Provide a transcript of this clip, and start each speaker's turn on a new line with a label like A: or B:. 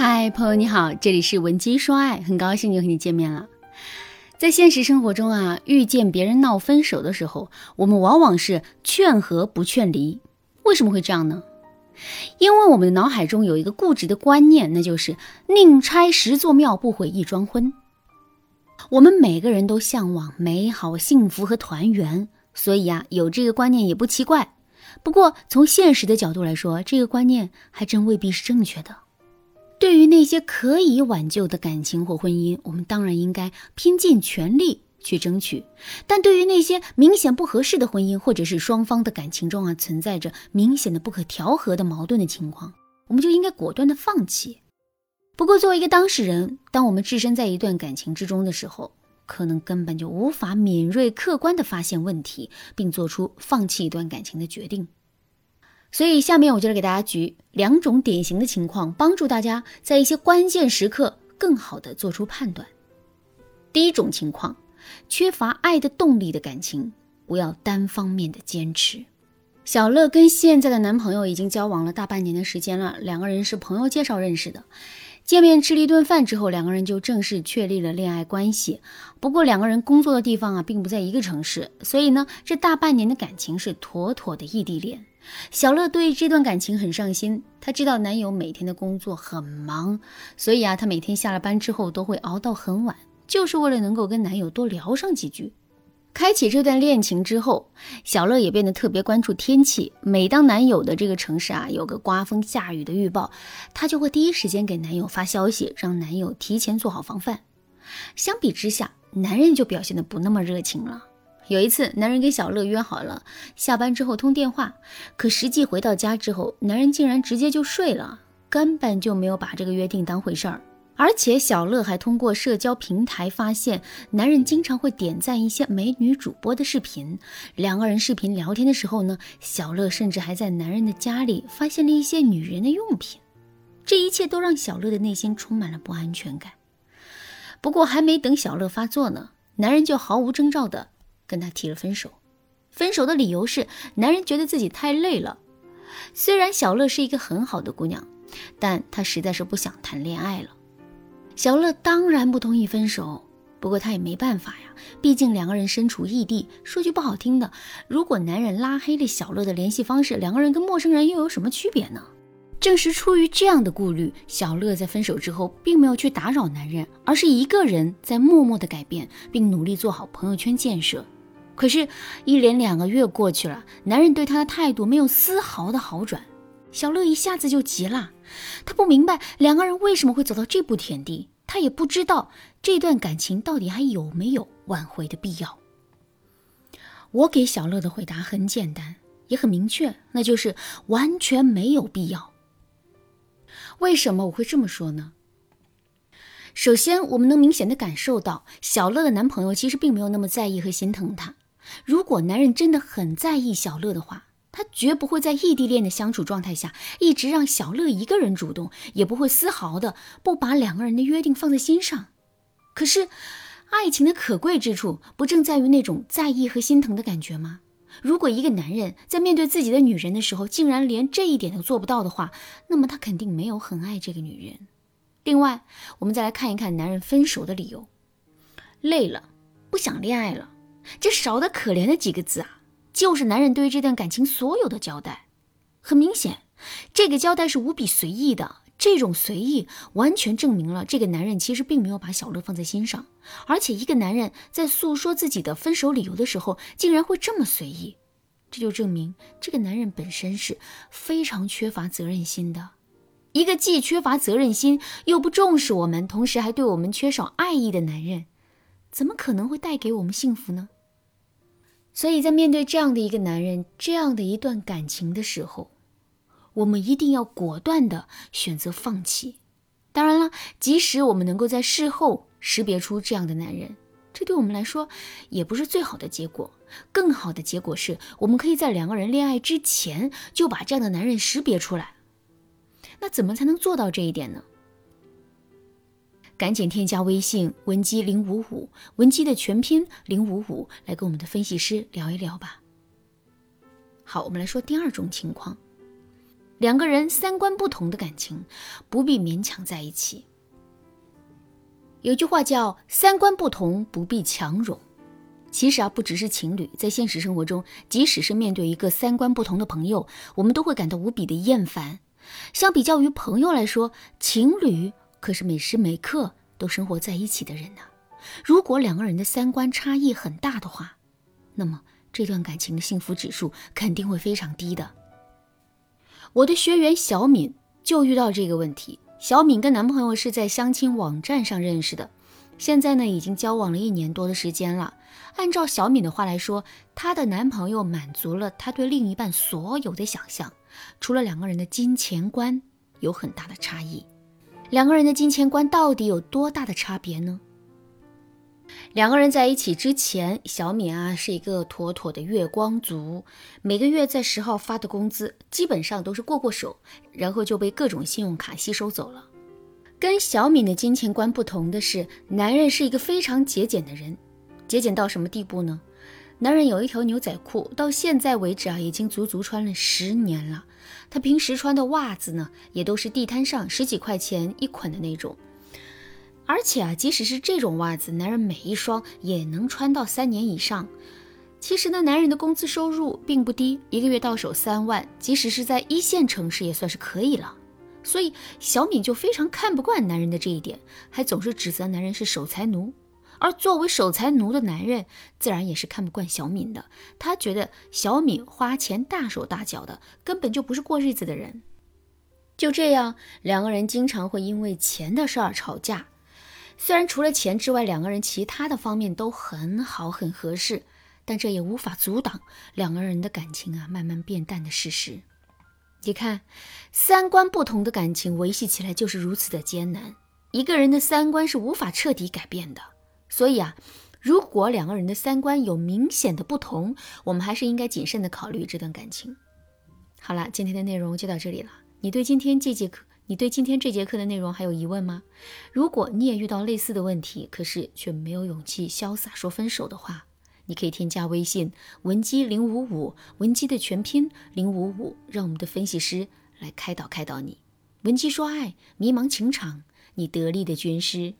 A: 嗨，朋友你好，这里是文姬说爱，很高兴又和你见面了。在现实生活中啊，遇见别人闹分手的时候，我们往往是劝和不劝离。为什么会这样呢？因为我们的脑海中有一个固执的观念，那就是宁拆十座庙，不毁一桩婚。我们每个人都向往美好、幸福和团圆，所以啊，有这个观念也不奇怪。不过，从现实的角度来说，这个观念还真未必是正确的。对于那些可以挽救的感情或婚姻，我们当然应该拼尽全力去争取；但对于那些明显不合适的婚姻，或者是双方的感情中啊存在着明显的不可调和的矛盾的情况，我们就应该果断的放弃。不过，作为一个当事人，当我们置身在一段感情之中的时候，可能根本就无法敏锐客观的发现问题，并做出放弃一段感情的决定。所以，下面我就来给大家举两种典型的情况，帮助大家在一些关键时刻更好的做出判断。第一种情况，缺乏爱的动力的感情，不要单方面的坚持。小乐跟现在的男朋友已经交往了大半年的时间了，两个人是朋友介绍认识的。见面吃了一顿饭之后，两个人就正式确立了恋爱关系。不过，两个人工作的地方啊，并不在一个城市，所以呢，这大半年的感情是妥妥的异地恋。小乐对这段感情很上心，她知道男友每天的工作很忙，所以啊，她每天下了班之后都会熬到很晚，就是为了能够跟男友多聊上几句。开启这段恋情之后，小乐也变得特别关注天气。每当男友的这个城市啊有个刮风下雨的预报，她就会第一时间给男友发消息，让男友提前做好防范。相比之下，男人就表现的不那么热情了。有一次，男人跟小乐约好了下班之后通电话，可实际回到家之后，男人竟然直接就睡了，根本就没有把这个约定当回事儿。而且小乐还通过社交平台发现，男人经常会点赞一些美女主播的视频。两个人视频聊天的时候呢，小乐甚至还在男人的家里发现了一些女人的用品。这一切都让小乐的内心充满了不安全感。不过还没等小乐发作呢，男人就毫无征兆的跟他提了分手。分手的理由是，男人觉得自己太累了。虽然小乐是一个很好的姑娘，但她实在是不想谈恋爱了。小乐当然不同意分手，不过他也没办法呀，毕竟两个人身处异地。说句不好听的，如果男人拉黑了小乐的联系方式，两个人跟陌生人又有什么区别呢？正是出于这样的顾虑，小乐在分手之后并没有去打扰男人，而是一个人在默默的改变，并努力做好朋友圈建设。可是，一连两个月过去了，男人对她的态度没有丝毫的好转。小乐一下子就急了，他不明白两个人为什么会走到这步田地，他也不知道这段感情到底还有没有挽回的必要。我给小乐的回答很简单，也很明确，那就是完全没有必要。为什么我会这么说呢？首先，我们能明显的感受到，小乐的男朋友其实并没有那么在意和心疼她。如果男人真的很在意小乐的话，他绝不会在异地恋的相处状态下一直让小乐一个人主动，也不会丝毫的不把两个人的约定放在心上。可是，爱情的可贵之处不正在于那种在意和心疼的感觉吗？如果一个男人在面对自己的女人的时候，竟然连这一点都做不到的话，那么他肯定没有很爱这个女人。另外，我们再来看一看男人分手的理由：累了，不想恋爱了。这少得可怜的几个字啊！就是男人对于这段感情所有的交代，很明显，这个交代是无比随意的。这种随意完全证明了这个男人其实并没有把小乐放在心上。而且，一个男人在诉说自己的分手理由的时候，竟然会这么随意，这就证明这个男人本身是非常缺乏责任心的。一个既缺乏责任心又不重视我们，同时还对我们缺少爱意的男人，怎么可能会带给我们幸福呢？所以在面对这样的一个男人、这样的一段感情的时候，我们一定要果断的选择放弃。当然了，即使我们能够在事后识别出这样的男人，这对我们来说也不是最好的结果。更好的结果是，我们可以在两个人恋爱之前就把这样的男人识别出来。那怎么才能做到这一点呢？赶紧添加微信文姬零五五，文姬的全拼零五五，来跟我们的分析师聊一聊吧。好，我们来说第二种情况，两个人三观不同的感情，不必勉强在一起。有句话叫“三观不同，不必强融”。其实啊，不只是情侣，在现实生活中，即使是面对一个三观不同的朋友，我们都会感到无比的厌烦。相比较于朋友来说，情侣可是每时每刻都生活在一起的人呢。如果两个人的三观差异很大的话，那么这段感情的幸福指数肯定会非常低的。我的学员小敏就遇到这个问题。小敏跟男朋友是在相亲网站上认识的，现在呢已经交往了一年多的时间了。按照小敏的话来说，她的男朋友满足了她对另一半所有的想象，除了两个人的金钱观有很大的差异。两个人的金钱观到底有多大的差别呢？两个人在一起之前，小敏啊是一个妥妥的月光族，每个月在十号发的工资基本上都是过过手，然后就被各种信用卡吸收走了。跟小敏的金钱观不同的是，男人是一个非常节俭的人，节俭到什么地步呢？男人有一条牛仔裤，到现在为止啊，已经足足穿了十年了。他平时穿的袜子呢，也都是地摊上十几块钱一捆的那种。而且啊，即使是这种袜子，男人每一双也能穿到三年以上。其实呢，男人的工资收入并不低，一个月到手三万，即使是在一线城市也算是可以了。所以小敏就非常看不惯男人的这一点，还总是指责男人是守财奴。而作为守财奴的男人，自然也是看不惯小敏的。他觉得小敏花钱大手大脚的，根本就不是过日子的人。就这样，两个人经常会因为钱的事儿吵架。虽然除了钱之外，两个人其他的方面都很好、很合适，但这也无法阻挡两个人的感情啊慢慢变淡的事实。你看，三观不同的感情维系起来就是如此的艰难。一个人的三观是无法彻底改变的，所以啊，如果两个人的三观有明显的不同，我们还是应该谨慎的考虑这段感情。好了，今天的内容就到这里了。你对今天这节课？你对今天这节课的内容还有疑问吗？如果你也遇到类似的问题，可是却没有勇气潇洒说分手的话，你可以添加微信文姬零五五，文姬的全拼零五五，让我们的分析师来开导开导你。文姬说爱，迷茫情场，你得力的军师。